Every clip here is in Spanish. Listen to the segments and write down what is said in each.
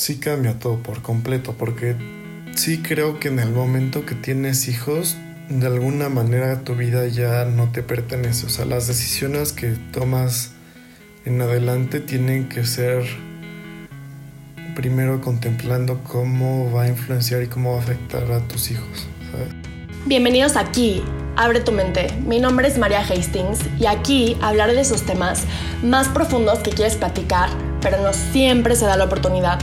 sí cambia todo por completo, porque sí creo que en el momento que tienes hijos, de alguna manera tu vida ya no te pertenece. O sea, las decisiones que tomas en adelante tienen que ser primero contemplando cómo va a influenciar y cómo va a afectar a tus hijos. Bienvenidos aquí, Abre tu mente. Mi nombre es María Hastings y aquí hablaré de esos temas más profundos que quieres platicar, pero no siempre se da la oportunidad.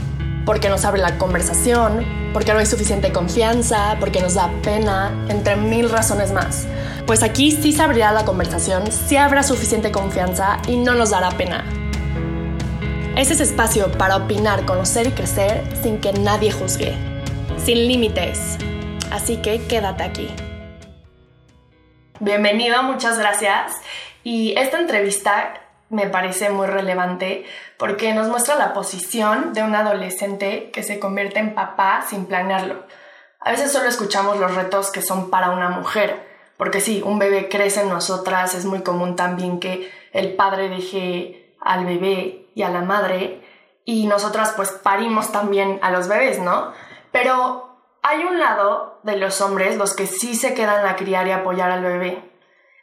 Porque nos abre la conversación, porque no hay suficiente confianza, porque nos da pena, entre mil razones más. Pues aquí sí se abrirá la conversación, sí habrá suficiente confianza y no nos dará pena. Es espacio para opinar, conocer y crecer sin que nadie juzgue, sin límites. Así que quédate aquí. Bienvenido, muchas gracias. Y esta entrevista me parece muy relevante porque nos muestra la posición de un adolescente que se convierte en papá sin planearlo. A veces solo escuchamos los retos que son para una mujer, porque sí, un bebé crece en nosotras, es muy común también que el padre deje al bebé y a la madre y nosotras pues parimos también a los bebés, ¿no? Pero hay un lado de los hombres, los que sí se quedan a criar y apoyar al bebé.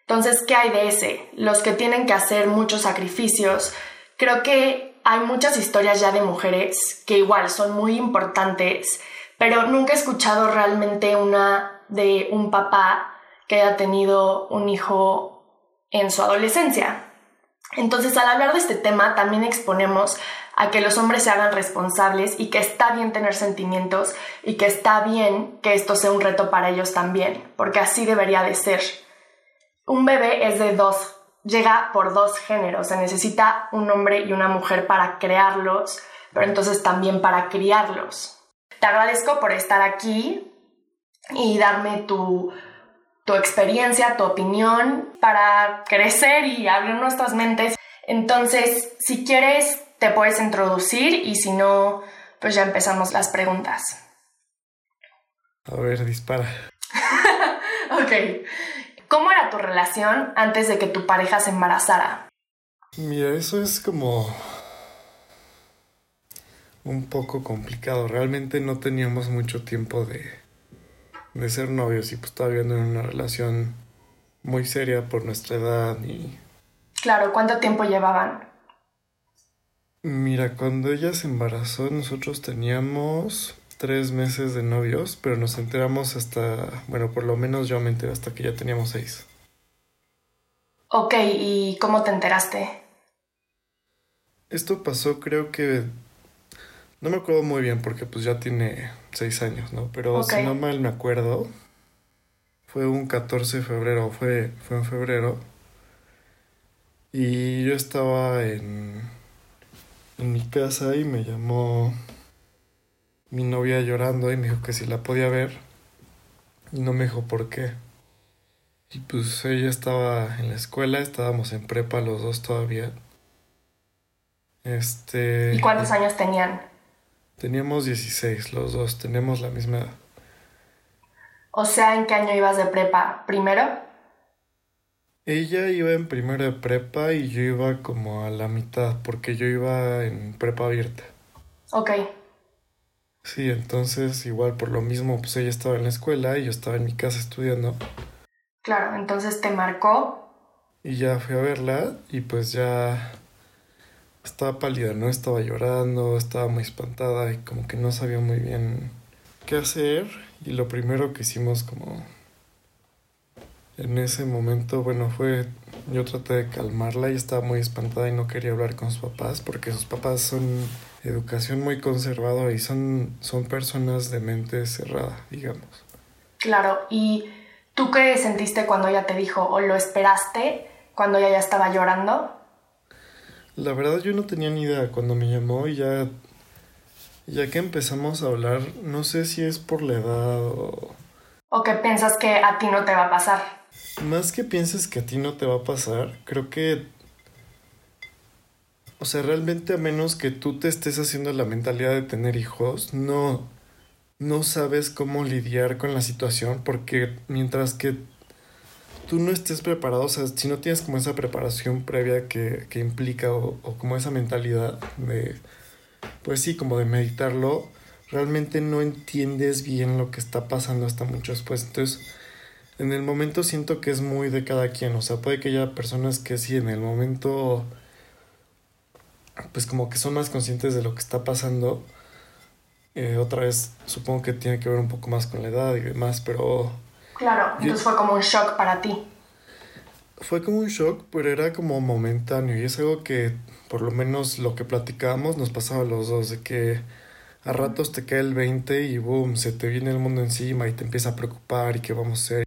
Entonces, ¿qué hay de ese? Los que tienen que hacer muchos sacrificios. Creo que hay muchas historias ya de mujeres que igual son muy importantes, pero nunca he escuchado realmente una de un papá que haya tenido un hijo en su adolescencia. Entonces, al hablar de este tema, también exponemos a que los hombres se hagan responsables y que está bien tener sentimientos y que está bien que esto sea un reto para ellos también, porque así debería de ser. Un bebé es de dos, llega por dos géneros, se necesita un hombre y una mujer para crearlos, pero entonces también para criarlos. Te agradezco por estar aquí y darme tu tu experiencia, tu opinión para crecer y abrir nuestras mentes. Entonces, si quieres, te puedes introducir y si no, pues ya empezamos las preguntas. A ver, dispara. ok. ¿Cómo era tu relación antes de que tu pareja se embarazara? Mira, eso es como un poco complicado. Realmente no teníamos mucho tiempo de, de ser novios y pues todavía no en una relación muy seria por nuestra edad y... Claro, ¿cuánto tiempo llevaban? Mira, cuando ella se embarazó nosotros teníamos tres meses de novios, pero nos enteramos hasta, bueno, por lo menos yo me enteré hasta que ya teníamos seis. Ok, ¿y cómo te enteraste? Esto pasó creo que no me acuerdo muy bien porque pues ya tiene seis años, ¿no? Pero si no mal me acuerdo, fue un 14 de febrero, fue, fue en febrero. Y yo estaba en, en mi casa y me llamó mi novia llorando y me dijo que si la podía ver. Y no me dijo por qué. Y pues ella estaba en la escuela, estábamos en prepa los dos todavía. Este. ¿Y cuántos años tenían? Teníamos 16, los dos, tenemos la misma edad. O sea, ¿en qué año ibas de prepa? ¿Primero? Ella iba en primero de prepa y yo iba como a la mitad, porque yo iba en prepa abierta. Ok. Sí, entonces igual por lo mismo, pues ella estaba en la escuela y yo estaba en mi casa estudiando. Claro, entonces te marcó. Y ya fui a verla y pues ya estaba pálida, ¿no? Estaba llorando, estaba muy espantada y como que no sabía muy bien qué hacer. Y lo primero que hicimos como en ese momento, bueno, fue yo traté de calmarla y estaba muy espantada y no quería hablar con sus papás porque sus papás son educación muy conservadora y son, son personas de mente cerrada, digamos. Claro, ¿y tú qué sentiste cuando ella te dijo o lo esperaste cuando ella ya estaba llorando? La verdad yo no tenía ni idea cuando me llamó y ya ya que empezamos a hablar, no sé si es por la edad o o que piensas que a ti no te va a pasar. Más que pienses que a ti no te va a pasar, creo que o sea, realmente a menos que tú te estés haciendo la mentalidad de tener hijos, no no sabes cómo lidiar con la situación porque mientras que tú no estés preparado, o sea, si no tienes como esa preparación previa que, implica o, como esa mentalidad de pues sí, como de meditarlo, realmente no entiendes bien lo que está pasando hasta mucho después. Entonces, en el momento siento que es muy de cada quien. O sea, puede que haya personas que sí, en el momento, pues como que son más conscientes de lo que está pasando. Eh, otra vez, supongo que tiene que ver un poco más con la edad y demás, pero... Claro, entonces fue como un shock para ti. Fue como un shock, pero era como momentáneo y es algo que, por lo menos lo que platicábamos, nos pasaba a los dos, de que a ratos te cae el 20 y boom, se te viene el mundo encima y te empieza a preocupar y qué vamos a hacer.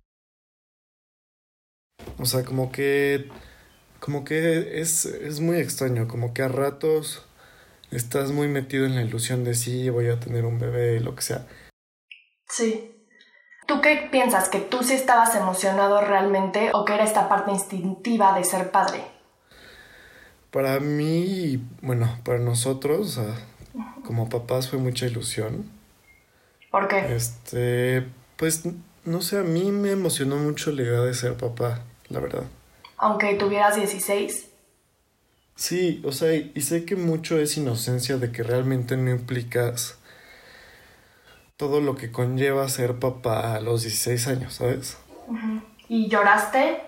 O sea, como que como que es, es muy extraño, como que a ratos estás muy metido en la ilusión de sí, voy a tener un bebé, lo que sea. Sí. ¿Tú qué piensas? ¿Que tú sí estabas emocionado realmente o que era esta parte instintiva de ser padre? Para mí, bueno, para nosotros, como papás fue mucha ilusión. ¿Por qué? Este, pues, no sé, a mí me emocionó mucho la idea de ser papá, la verdad. Aunque tuvieras 16. Sí, o sea, y sé que mucho es inocencia de que realmente no implicas todo lo que conlleva ser papá a los 16 años, ¿sabes? ¿Y lloraste?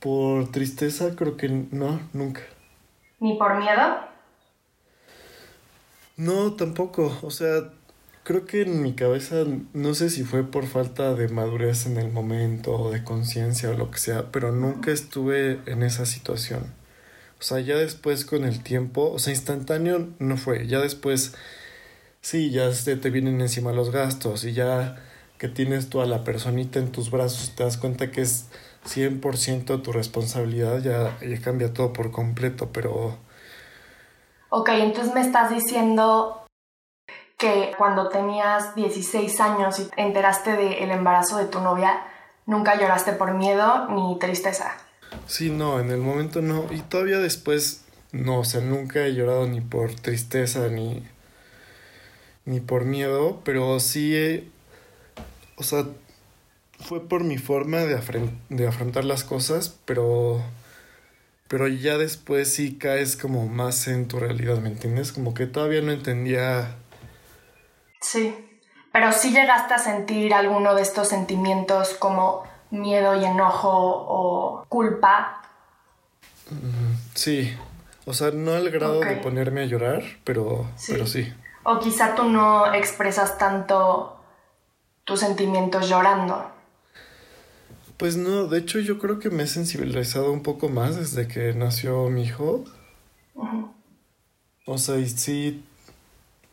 Por tristeza creo que no, nunca. ¿Ni por miedo? No, tampoco. O sea, creo que en mi cabeza, no sé si fue por falta de madurez en el momento o de conciencia o lo que sea, pero nunca estuve en esa situación. O sea, ya después con el tiempo, o sea, instantáneo no fue. Ya después, sí, ya se te vienen encima los gastos y ya que tienes tú a la personita en tus brazos, te das cuenta que es 100% tu responsabilidad, ya, ya cambia todo por completo, pero Ok, entonces me estás diciendo que cuando tenías 16 años y te enteraste del embarazo de tu novia, nunca lloraste por miedo ni tristeza. Sí, no, en el momento no. Y todavía después, no, o sea, nunca he llorado ni por tristeza ni, ni por miedo, pero sí, o sea, fue por mi forma de, de afrontar las cosas, pero pero ya después sí caes como más en tu realidad, ¿me entiendes? Como que todavía no entendía. Sí, pero sí llegaste a sentir alguno de estos sentimientos como miedo y enojo o culpa. Mm, sí, o sea, no al grado de ponerme a llorar, pero sí. pero sí. O quizá tú no expresas tanto tus sentimientos llorando. Pues no, de hecho yo creo que me he sensibilizado un poco más desde que nació mi hijo. O sea, y sí,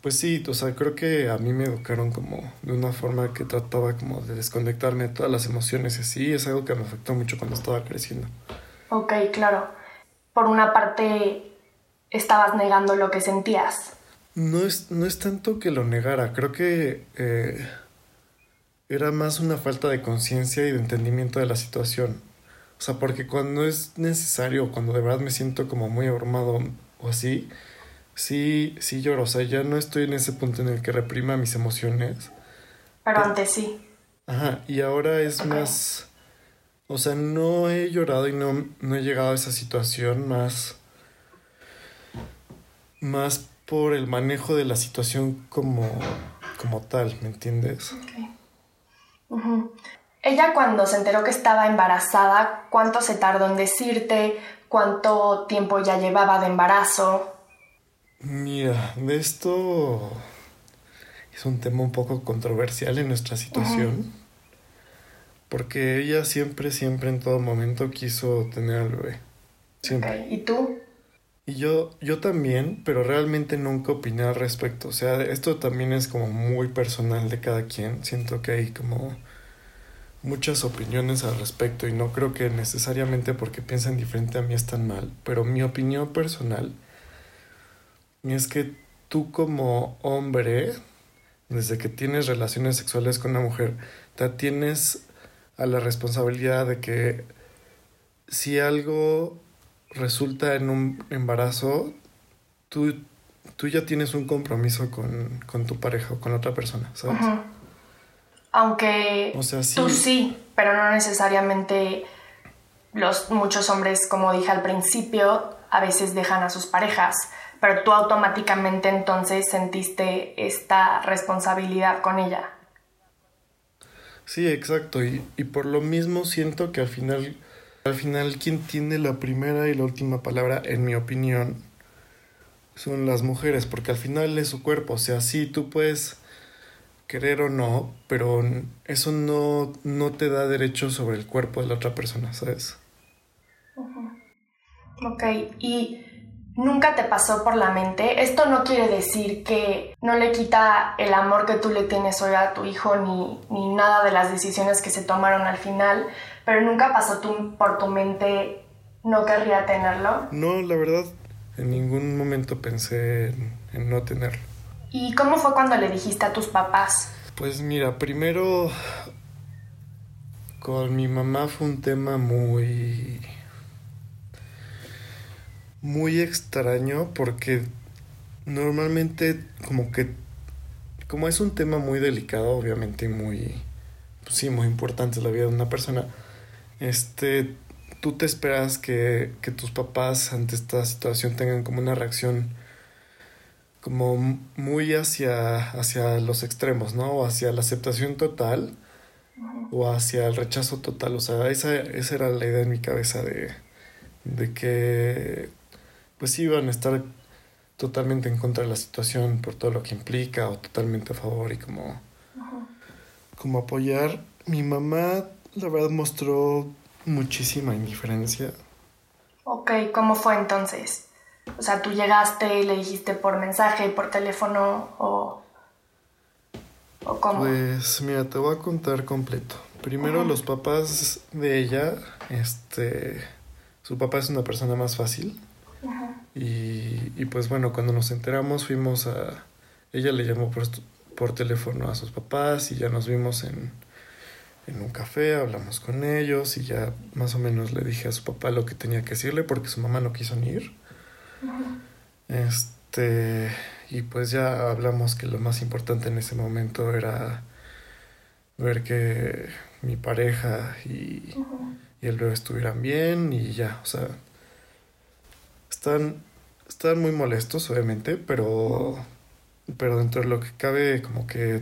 pues sí, o sea, creo que a mí me educaron como de una forma que trataba como de desconectarme de todas las emociones y así, es algo que me afectó mucho cuando estaba creciendo. Ok, claro. Por una parte, estabas negando lo que sentías. No es, no es tanto que lo negara, creo que... Eh, era más una falta de conciencia y de entendimiento de la situación. O sea, porque cuando es necesario, cuando de verdad me siento como muy abrumado o así, sí, sí lloro. O sea, ya no estoy en ese punto en el que reprima mis emociones. Pero, antes sí. Ajá, y ahora es más... O sea, no he llorado y no, no he llegado a esa situación más... Más por el manejo de la situación como, como tal, ¿me entiendes? Okay. Ella cuando se enteró que estaba embarazada, ¿cuánto se tardó en decirte? ¿Cuánto tiempo ya llevaba de embarazo? Mira, de esto es un tema un poco controversial en nuestra situación. Porque ella siempre, siempre, en todo momento quiso tener al bebé. Siempre. ¿Y tú? Y yo, yo también, pero realmente nunca opiné al respecto. O sea, esto también es como muy personal de cada quien. Siento que hay como muchas opiniones al respecto y no creo que necesariamente porque piensen diferente a mí están mal, pero mi opinión personal es que tú como hombre, desde que tienes relaciones sexuales con una mujer, te tienes a la responsabilidad de que si algo resulta en un embarazo, tú, tú ya tienes un compromiso con, con tu pareja o con otra persona, ¿sabes? Aunque tú sí, pero no necesariamente los muchos hombres, como dije al principio, a veces dejan a sus parejas, pero tú automáticamente entonces sentiste esta responsabilidad con ella. Sí, exacto, y, y por lo mismo siento que al final, al final quien tiene la primera y la última palabra, en mi opinión, son las mujeres, porque al final es su cuerpo, o sea, sí, tú puedes querer o no, pero eso no, no te da derecho sobre el cuerpo de la otra persona, ¿sabes? Ok, y nunca te pasó por la mente. Esto no quiere decir que no le quita el amor que tú le tienes hoy a tu hijo ni, ni nada de las decisiones que se tomaron al final, pero nunca pasó tú, por tu mente no querría tenerlo. No, la verdad, en ningún momento pensé en, en no tenerlo. ¿Y cómo fue cuando le dijiste a tus papás? Pues mira, primero con mi mamá fue un tema muy muy extraño porque normalmente como que como es un tema muy delicado, obviamente muy pues sí, muy importante la vida de una persona. Este tú te esperas que, que tus papás ante esta situación tengan como una reacción como muy hacia, hacia los extremos, ¿no? O hacia la aceptación total o hacia el rechazo total. O sea, esa, esa era la idea en mi cabeza de, de que pues iban a estar totalmente en contra de la situación por todo lo que implica o totalmente a favor y como, como apoyar. Mi mamá, la verdad, mostró muchísima indiferencia. Ok, ¿cómo fue entonces? O sea, tú llegaste y le dijiste por mensaje, por teléfono o... ¿O cómo? Pues mira, te voy a contar completo. Primero los papás de ella, este, su papá es una persona más fácil. Y, y, pues bueno, cuando nos enteramos fuimos a... Ella le llamó por, por teléfono a sus papás y ya nos vimos en, en un café, hablamos con ellos y ya más o menos le dije a su papá lo que tenía que decirle porque su mamá no quiso ni ir. Este, y pues ya hablamos que lo más importante en ese momento era ver que mi pareja y, y el bebé estuvieran bien y ya, o sea, están, están muy molestos, obviamente, pero, pero dentro de lo que cabe, como que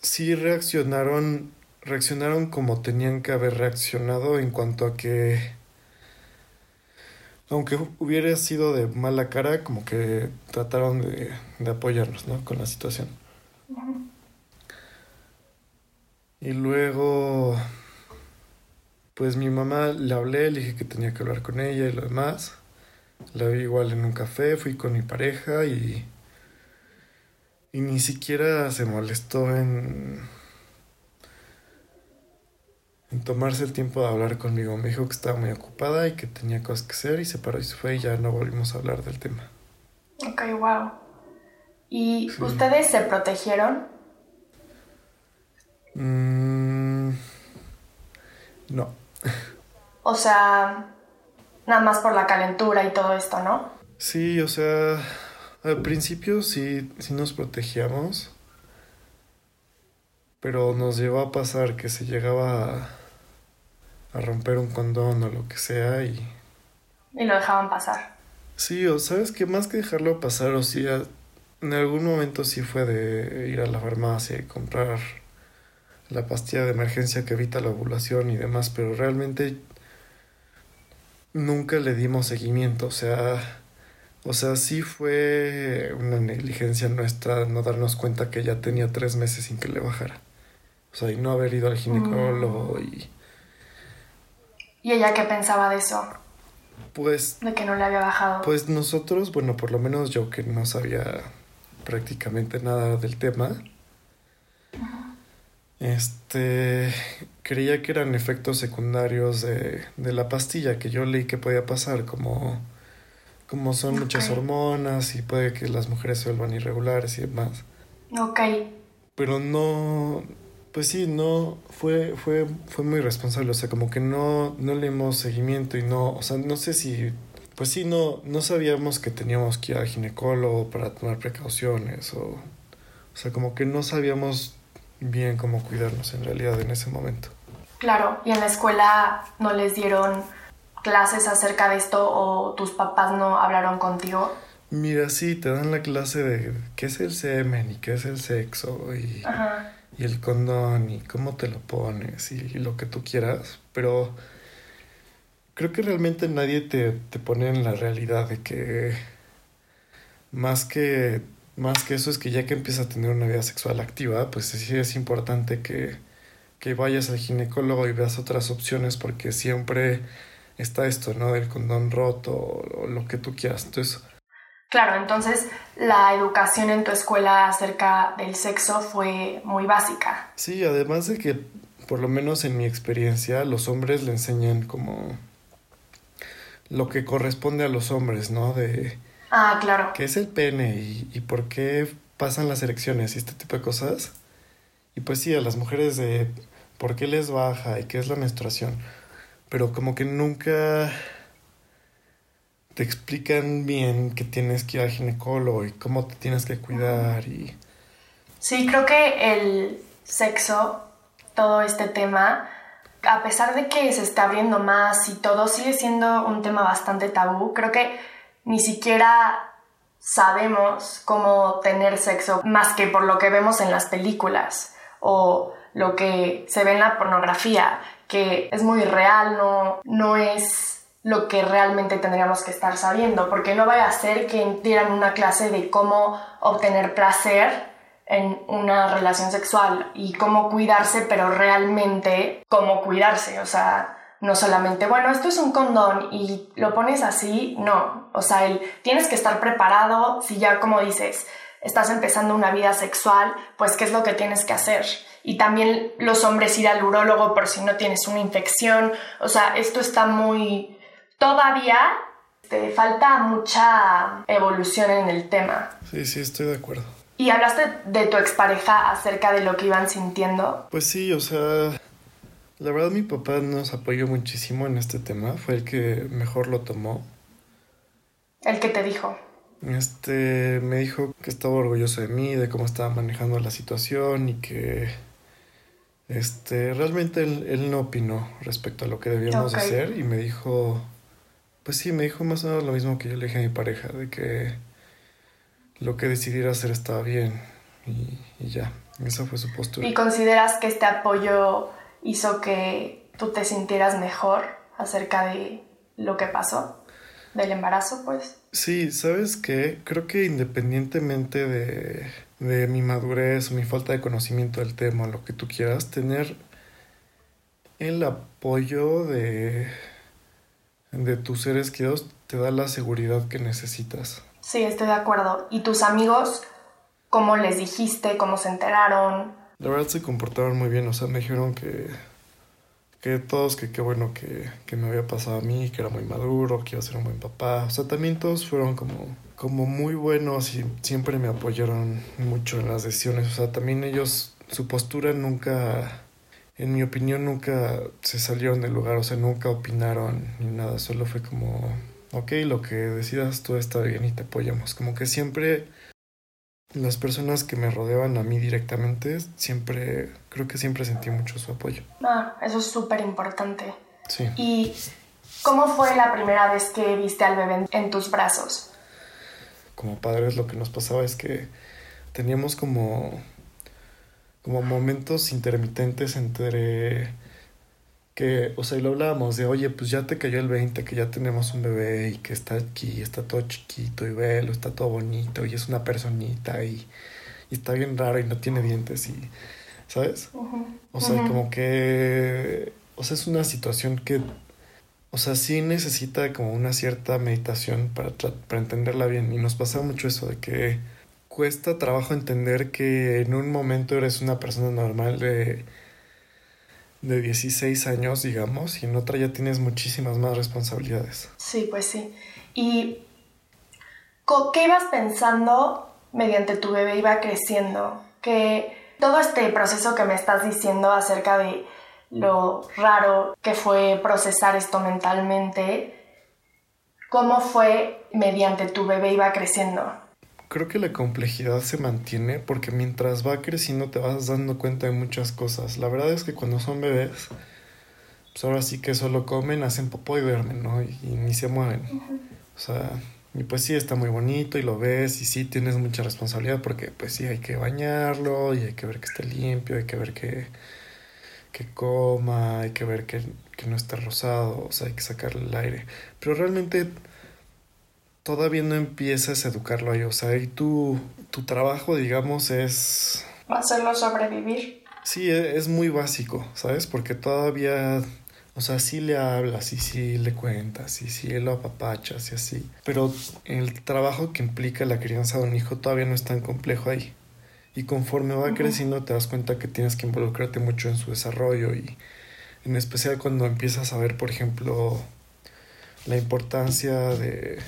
sí reaccionaron, reaccionaron como tenían que haber reaccionado en cuanto a que aunque hubiera sido de mala cara, como que trataron de, de apoyarnos, ¿no? Con la situación. Y luego, pues mi mamá le hablé, le dije que tenía que hablar con ella y lo demás. La vi igual en un café, fui con mi pareja y... Y ni siquiera se molestó en en tomarse el tiempo de hablar conmigo. Me dijo que estaba muy ocupada y que tenía cosas que hacer y se paró y se fue y ya no volvimos a hablar del tema. Ok, wow. ¿Y ustedes se protegieron? Mm, no. O sea, nada más por la calentura y todo esto, ¿no? Sí, o sea, al principio sí, sí nos protegíamos pero nos llevó a pasar que se llegaba a, a romper un condón o lo que sea y... Y lo dejaban pasar. Sí, o sabes que más que dejarlo pasar, o sea, en algún momento sí fue de ir a la farmacia y comprar la pastilla de emergencia que evita la ovulación y demás, pero realmente nunca le dimos seguimiento, o sea, o sea, sí fue una negligencia nuestra no darnos cuenta que ya tenía tres meses sin que le bajara. O sea, y no haber ido al ginecólogo y... ¿Y ella qué pensaba de eso? Pues... De que no le había bajado. Pues nosotros, bueno, por lo menos yo que no sabía prácticamente nada del tema, este, creía que eran efectos secundarios de, de, la pastilla, que yo leí que podía pasar, como, como son okay. muchas hormonas y puede que las mujeres se vuelvan irregulares y demás. Ok. Pero no, pues sí, no, fue, fue, fue muy responsable, o sea, como que no, no le dimos seguimiento y no, o sea, no sé si, pues sí, no, no sabíamos que teníamos que ir al ginecólogo para tomar precauciones, o, o sea, como que no sabíamos bien cómo cuidarnos en realidad en ese momento. Claro, y en la escuela no les dieron clases acerca de esto o tus papás no hablaron contigo? Mira, sí, te dan la clase de qué es el semen y qué es el sexo y, y el condón y cómo te lo pones y, lo que tú quieras, pero creo que realmente nadie te, te pone en la realidad de que más que más que eso es que ya que empiezas a tener una vida sexual activa, pues sí es importante que, que vayas al ginecólogo y veas otras opciones porque siempre está esto, ¿no? Del condón roto o, lo que tú quieras. Entonces... Claro, entonces la educación en tu escuela acerca del sexo fue muy básica. Sí, además de que, por lo menos en mi experiencia, los hombres le enseñan como lo que corresponde a los hombres, ¿no? De Ah, claro. ¿Qué es el pene y, y por qué pasan las erecciones y este tipo de cosas? Y pues sí, a las mujeres de por qué les baja y qué es la menstruación. Pero como que nunca te explican bien que tienes que ir al ginecólogo y cómo te tienes que cuidar y... Sí, creo que el sexo, todo este tema, a pesar de que se está abriendo más y todo, sigue siendo un tema bastante tabú. Creo que ni siquiera sabemos cómo tener sexo más que por lo que vemos en las películas o lo que se ve en la pornografía, que es muy real, no, no es lo que realmente tendríamos que estar sabiendo, porque no vaya a ser que dieran una clase de cómo obtener placer en una relación sexual y cómo cuidarse, pero realmente cómo cuidarse, o sea, no solamente, bueno, esto es un condón y lo pones así, no, o sea, el, tienes que estar preparado si ya como dices, estás empezando una vida sexual, pues qué es lo que tienes que hacer. Y también los hombres ir al urólogo por si no tienes una infección, o sea, esto está muy... Todavía te falta mucha evolución en el tema. Sí, sí, estoy de acuerdo. ¿Y hablaste de tu expareja acerca de lo que iban sintiendo? Pues sí, o sea, la verdad mi papá nos apoyó muchísimo en este tema, fue el que mejor lo tomó. ¿El que te dijo? Este me dijo que estaba orgulloso de mí, de cómo estaba manejando la situación y que este realmente él, no opinó respecto a lo que debíamos hacer y me dijo pues sí, me dijo más o menos lo mismo que yo le dije a mi pareja, de que lo que decidiera hacer estaba bien y, y ya, esa fue su postura. ¿Y consideras que este apoyo hizo que tú te sintieras mejor acerca de lo que pasó, del embarazo, pues. Sí, ¿sabes qué? Creo que independientemente de, de mi madurez o mi falta de conocimiento del tema, lo que tú quieras, tener el apoyo de, de tus seres queridos te da la seguridad que necesitas. Sí, estoy de acuerdo. ¿Y tus amigos, cómo les dijiste, cómo se enteraron? La verdad se comportaron muy bien, o sea, me dijeron que, que todos, que qué bueno que, que, me había pasado a mí, que era muy maduro, que iba a ser un buen papá. O sea, también todos fueron como, como muy buenos y siempre me apoyaron mucho en las decisiones. O sea, también ellos, su postura nunca, en mi opinión, nunca se salieron del lugar, o sea, nunca opinaron ni nada, solo fue como, ok, lo que decidas tú está bien y te apoyamos. Como que siempre las personas que me rodeaban a mí directamente, siempre, creo que siempre sentí mucho su apoyo. Ah, eso es súper importante. Sí. ¿Y cómo fue la primera vez que viste al bebé en tus brazos? Como padres lo que nos pasaba es que teníamos como, como momentos intermitentes entre que, o sea, y lo hablábamos de, oye, pues ya te cayó el 20, que ya tenemos un bebé y que está aquí, está todo chiquito y velo, está todo bonito y es una personita y, está bien raro y no tiene dientes y, ¿sabes? O sea, como que, o sea, es una situación que, o sea, sí necesita como una cierta meditación para, para entenderla bien y nos pasa mucho eso de que cuesta trabajo entender que en un momento eres una persona normal de de 16 años, digamos, y en otra ya tienes muchísimas más responsabilidades. Sí, pues sí. ¿Y qué ibas pensando mediante tu bebé iba creciendo? Que todo este proceso que me estás diciendo acerca de lo raro que fue procesar esto mentalmente, ¿cómo fue mediante tu bebé iba creciendo? Creo que la complejidad se mantiene porque mientras va creciendo te vas dando cuenta de muchas cosas. La verdad es que cuando son bebés, pues ahora sí que solo comen, hacen popó y duermen, ¿no? Y, ni se mueven. O sea, y pues sí, está muy bonito y lo ves y sí tienes mucha responsabilidad porque pues sí hay que bañarlo y hay que ver que esté limpio, hay que ver que, que coma, hay que ver que, que no esté rosado, o sea, hay que sacarle el aire. Pero realmente todavía no empiezas a educarlo ahí, o sea, y tu, tu trabajo, digamos, es... Hacerlo sobrevivir. Sí, e, es muy básico, ¿sabes? Porque todavía o sea, sí le hablas y sí le cuentas y sí lo apapachas y así. Pero el trabajo que implica la crianza de un hijo todavía no es tan complejo ahí. Y conforme va creciendo te das cuenta que tienes que involucrarte mucho en su desarrollo y en especial cuando empiezas a ver, por ejemplo, la importancia de,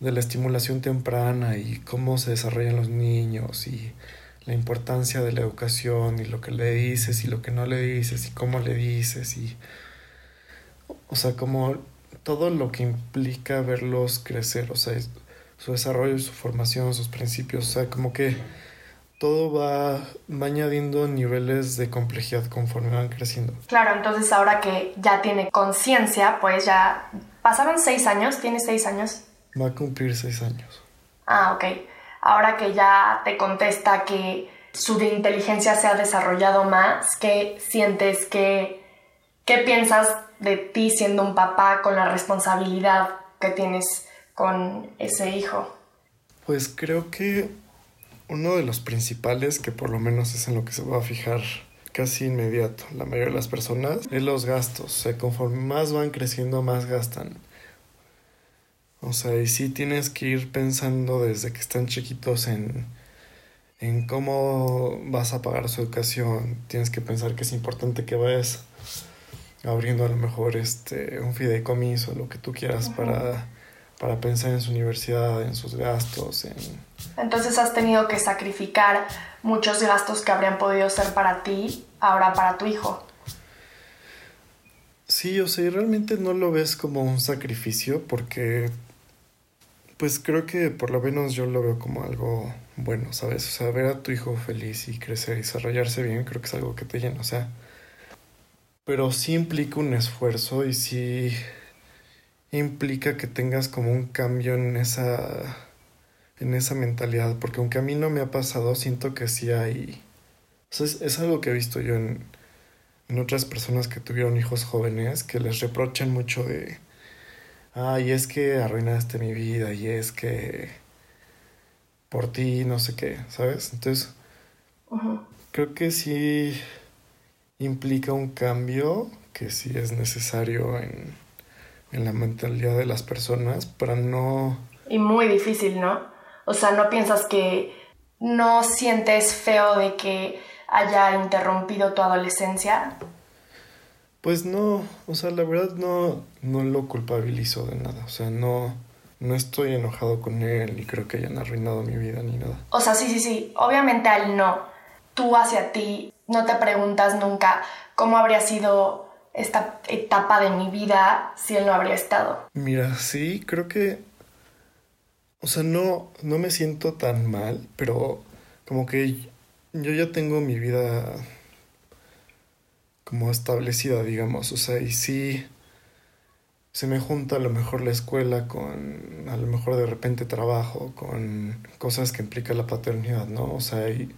de la estimulación temprana y cómo se desarrollan los niños y la importancia de la educación y lo que le dices y lo que no le dices y cómo le dices y o sea, como todo lo que implica verlos crecer, o sea, su desarrollo, su formación, sus principios, o sea, como que todo va, añadiendo niveles de complejidad conforme van creciendo. Claro, entonces ahora que ya tiene conciencia, pues ya pasaron seis años, tiene seis años. Va a cumplir seis años. Ah, ok. Ahora que ya te contesta que su inteligencia se ha desarrollado más, ¿qué sientes que, qué piensas de ti siendo un papá con la responsabilidad que tienes con ese hijo? Pues creo que uno de los principales, que por lo menos es en lo que se va a fijar casi inmediato la mayoría de las personas, es los gastos. O sea, conforme más van creciendo, más gastan. O sea, y sí tienes que ir pensando desde que están chiquitos en, en cómo vas a pagar su educación. Tienes que pensar que es importante que vayas abriendo a lo mejor este un fideicomiso, lo que tú quieras para, para pensar en su universidad, en sus gastos. En... Entonces has tenido que sacrificar muchos gastos que habrían podido ser para ti, ahora para tu hijo. Sí, o sea, realmente no lo ves como un sacrificio porque pues creo que por lo menos yo lo veo como algo bueno, ¿sabes? O sea, ver a tu hijo feliz y crecer y desarrollarse bien, creo que es algo que te llena, o sea, pero sí implica un esfuerzo y sí implica que tengas como un cambio en esa en esa mentalidad, porque aunque a mí no me ha pasado, siento que sí hay o sea, es, algo que he visto yo en, en otras personas que tuvieron hijos jóvenes que les reprochan mucho de ay, es que arruinaste mi vida y es que por ti no sé qué, ¿sabes? Entonces, creo que sí implica un cambio que sí es necesario en, en la mentalidad de las personas para no... Y muy difícil, ¿no? O sea, no piensas que no sientes feo de que haya interrumpido tu adolescencia. Pues no, o sea, la verdad no, no lo culpabilizo de nada, o sea, no, no estoy enojado con él y creo que hayan arruinado mi vida ni nada. O sea, sí, sí, sí, obviamente a él no. Tú hacia ti no te preguntas nunca cómo habría sido esta etapa de mi vida si él no habría estado. Mira, sí, creo que... O sea, no, no me siento tan mal, pero como que yo ya tengo mi vida como establecida, digamos. O sea, y sí se me junta a lo mejor la escuela con a lo mejor de repente trabajo, con cosas que implica la paternidad, ¿no? O sea, y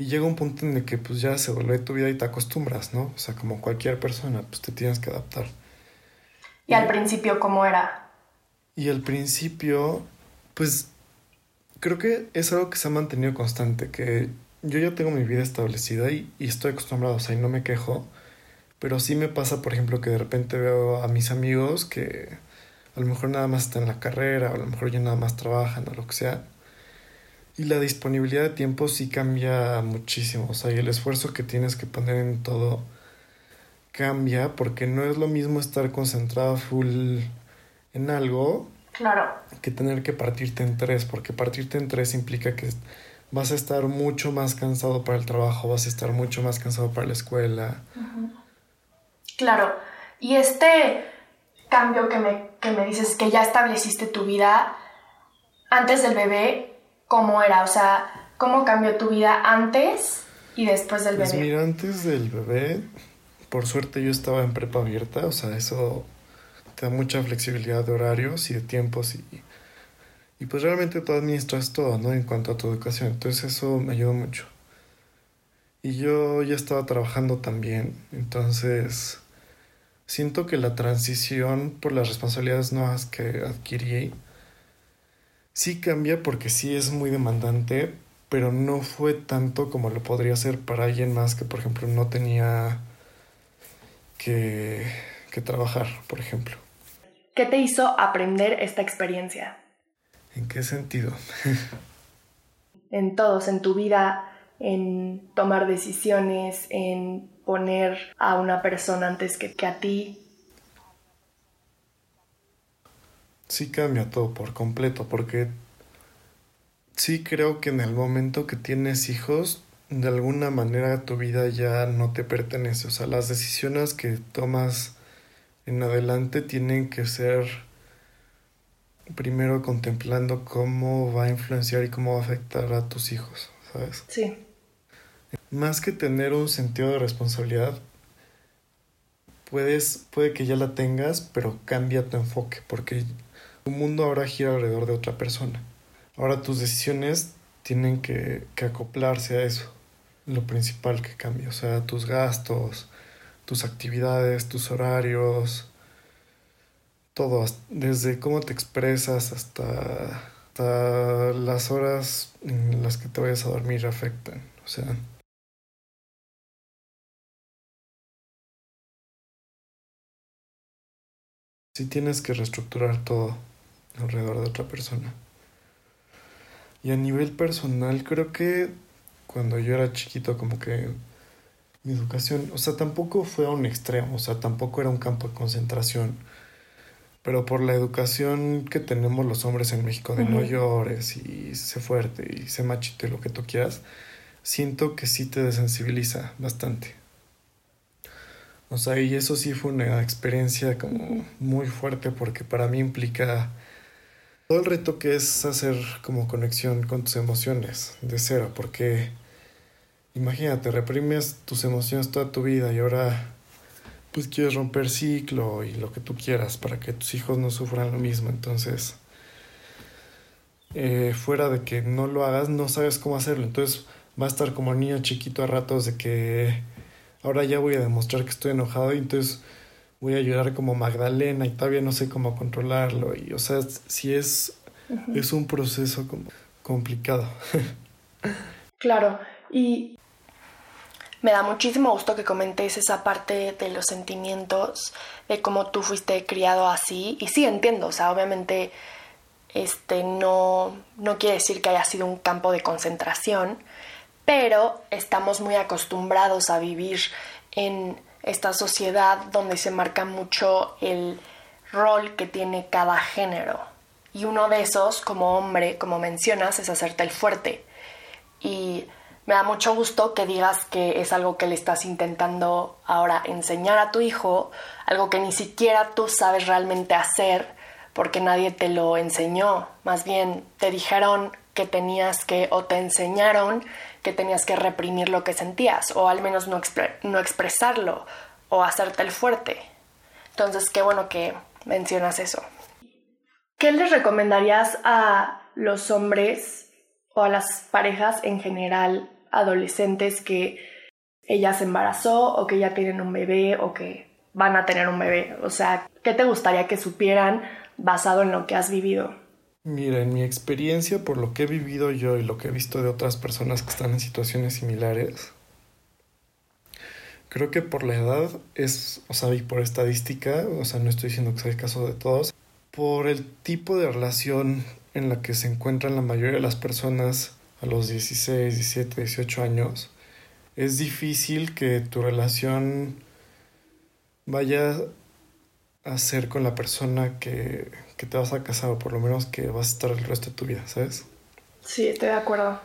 y llega un punto en el que pues ya se vuelve tu vida y te acostumbras, ¿no? O sea, como cualquier persona, pues te tienes que adaptar. ¿Y al principio cómo era? Y al principio, pues creo que es algo que se ha mantenido constante, que yo ya tengo mi vida establecida y, y estoy acostumbrado, o sea, y no me quejo, pero sí me pasa, por ejemplo, que de repente veo a mis amigos que a lo mejor nada más están en la carrera, o a lo mejor ya nada más trabajan o lo que sea, y la disponibilidad de tiempo sí cambia muchísimo, o sea, y el esfuerzo que tienes que poner en todo cambia porque no es lo mismo estar concentrado full en algo claro. que tener que partirte en tres, porque partirte en tres implica que vas a estar mucho más cansado para el trabajo, vas a estar mucho más cansado para la escuela. Claro, y este cambio que me, que me dices que ya estableciste tu vida antes del bebé, cómo era, o sea, cómo cambió tu vida antes y después del pues bebé. Mira, antes del bebé, por suerte yo estaba en prepa abierta, o sea, eso te da mucha flexibilidad de horarios y de tiempos y, y pues realmente tú administras todo, ¿no? En cuanto a tu educación, entonces eso me ayudó mucho. Y yo ya estaba trabajando también, entonces siento que la transición por las responsabilidades nuevas que adquirí sí cambia porque sí es muy demandante, pero no fue tanto como lo podría ser para alguien más que, por ejemplo, no tenía que, que trabajar, por ejemplo. ¿Qué te hizo aprender esta experiencia? ¿En qué sentido? en todos, en tu vida, en tomar decisiones, en poner a una persona antes que, que a ti. Sí cambia todo por completo, porque sí creo que en el momento que tienes hijos, de alguna manera tu vida ya no te pertenece. O sea, las decisiones que tomas en adelante tienen que ser primero contemplando cómo va a influenciar y cómo va a afectar a tus hijos, ¿sabes? Sí más que tener un sentido de responsabilidad, puedes, puede que ya la tengas, pero cambia tu enfoque, porque tu mundo ahora gira alrededor de otra persona. Ahora tus decisiones tienen que, que acoplarse a eso, lo principal que cambia, o sea, tus gastos, tus actividades, tus horarios, todo, desde cómo te expresas hasta, hasta las horas en las que te vayas a dormir afectan, o sea, sí tienes que reestructurar todo alrededor de otra persona. Y a nivel personal, creo que cuando yo era chiquito, como que mi educación, o sea, tampoco fue a un extremo, o sea, tampoco era un campo de concentración. Pero por la educación que tenemos los hombres en México, de no llores y sé fuerte y sé machite, lo que tú quieras, siento que sí te desensibiliza bastante. O sea, y eso sí fue una experiencia como muy fuerte porque para mí implica todo el reto que es hacer como conexión con tus emociones de cero, porque imagínate, reprimes tus emociones toda tu vida y ahora pues quieres romper ciclo y lo que tú quieras para que tus hijos no sufran lo mismo. Entonces, eh, fuera de que no lo hagas, no sabes cómo hacerlo. Entonces va a estar como niño chiquito a ratos de que ahora ya voy a demostrar que estoy enojado y entonces voy a llorar como Magdalena y todavía no sé cómo controlarlo. Y, o sea, sí es, es un proceso como complicado. claro, y me da muchísimo gusto que comentes esa parte de los sentimientos, de cómo tú fuiste criado así. Y sí, entiendo, o sea, obviamente este no, no quiere decir que haya sido un campo de concentración, pero estamos muy acostumbrados a vivir en esta sociedad donde se marca mucho el rol que tiene cada género. Y uno de esos, como hombre, como mencionas, es hacerte el fuerte. Y me da mucho gusto que digas que es algo que le estás intentando ahora enseñar a tu hijo, algo que ni siquiera tú sabes realmente hacer porque nadie te lo enseñó. Más bien te dijeron que tenías que o te enseñaron que tenías que reprimir lo que sentías o al menos no, no expresarlo o hacerte el fuerte. Entonces, qué bueno que mencionas eso. ¿Qué les recomendarías a los hombres o a las parejas en general adolescentes que ella se embarazó o que ya tienen un bebé o que van a tener un bebé? O sea, ¿qué te gustaría que supieran basado en lo que has vivido? Mira, en mi experiencia, por lo que he vivido yo y lo que he visto de otras personas que están en situaciones similares, creo que por la edad es, o sea, y por estadística, o sea, no estoy diciendo que sea el caso de todos, por el tipo de relación en la que se encuentran la mayoría de las personas a los 16, 17, 18 años, es difícil que tu relación vaya a ser con la persona que, que te vas a casar o por lo menos que vas a estar el resto de tu vida, ¿sabes? Sí, estoy de acuerdo.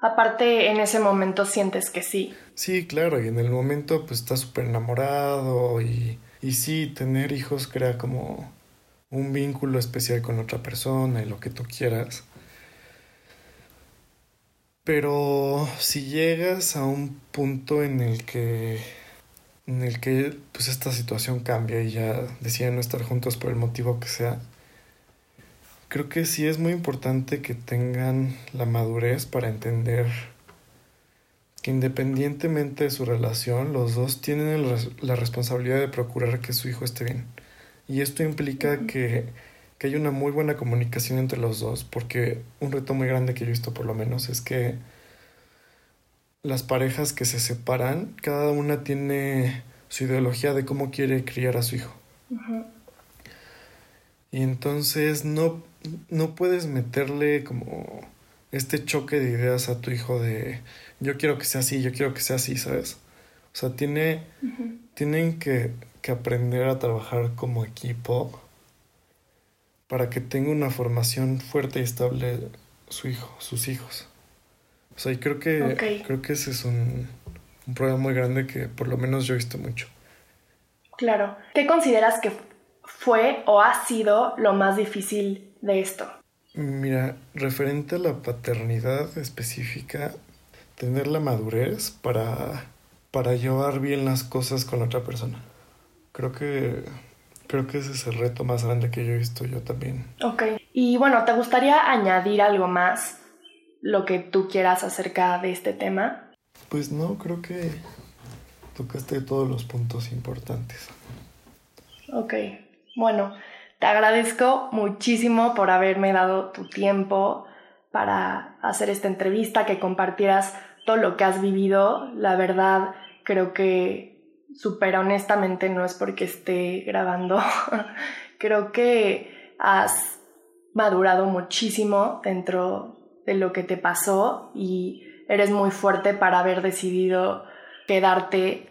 Aparte, en ese momento sientes que sí. Sí, claro, y en el momento pues estás súper enamorado y, y sí, tener hijos crea como un vínculo especial con otra persona y lo que tú quieras. Pero si llegas a un punto en el que en el que pues esta situación cambia y ya deciden no estar juntos por el motivo que sea, creo que sí es muy importante que tengan la madurez para entender que independientemente de su relación, los dos tienen la responsabilidad de procurar que su hijo esté bien. Y esto implica que, que hay una muy buena comunicación entre los dos, porque un reto muy grande que yo he visto por lo menos es que las parejas que se separan, cada una tiene su ideología de cómo quiere criar a su hijo. Y entonces no, no puedes meterle como este choque de ideas a tu hijo de yo quiero que sea así, yo quiero que sea así, ¿sabes? O sea, tiene, tienen que, que aprender a trabajar como equipo para que tenga una formación fuerte y estable su hijo, sus hijos. O sea, y creo que, creo que ese es un, un problema muy grande que por lo menos yo he visto mucho. Claro. ¿Qué consideras que fue o ha sido lo más difícil de esto? Mira, referente a la paternidad específica, tener la madurez para, para llevar bien las cosas con la otra persona. Creo que, creo que ese es el reto más grande que yo he visto yo también. Ok. Y bueno, ¿te gustaría añadir algo más lo que tú quieras acerca de este tema? Pues no, creo que tocaste todos los puntos importantes. Ok, bueno, te agradezco muchísimo por haberme dado tu tiempo para hacer esta entrevista, que compartieras todo lo que has vivido. La verdad, creo que súper honestamente no es porque esté grabando. creo que has madurado muchísimo dentro de lo que te pasó y eres muy fuerte para haber decidido quedarte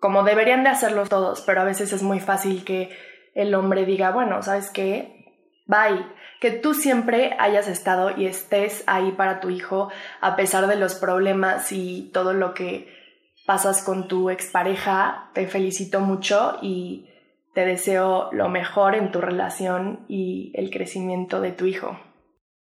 como deberían de hacerlo todos, pero a veces es muy fácil que el hombre diga, bueno, ¿sabes qué? Bye. Que tú siempre hayas estado y estés ahí para tu hijo a pesar de los problemas y todo lo que pasas con tu expareja. Te felicito mucho y te deseo lo mejor en tu relación y el crecimiento de tu hijo.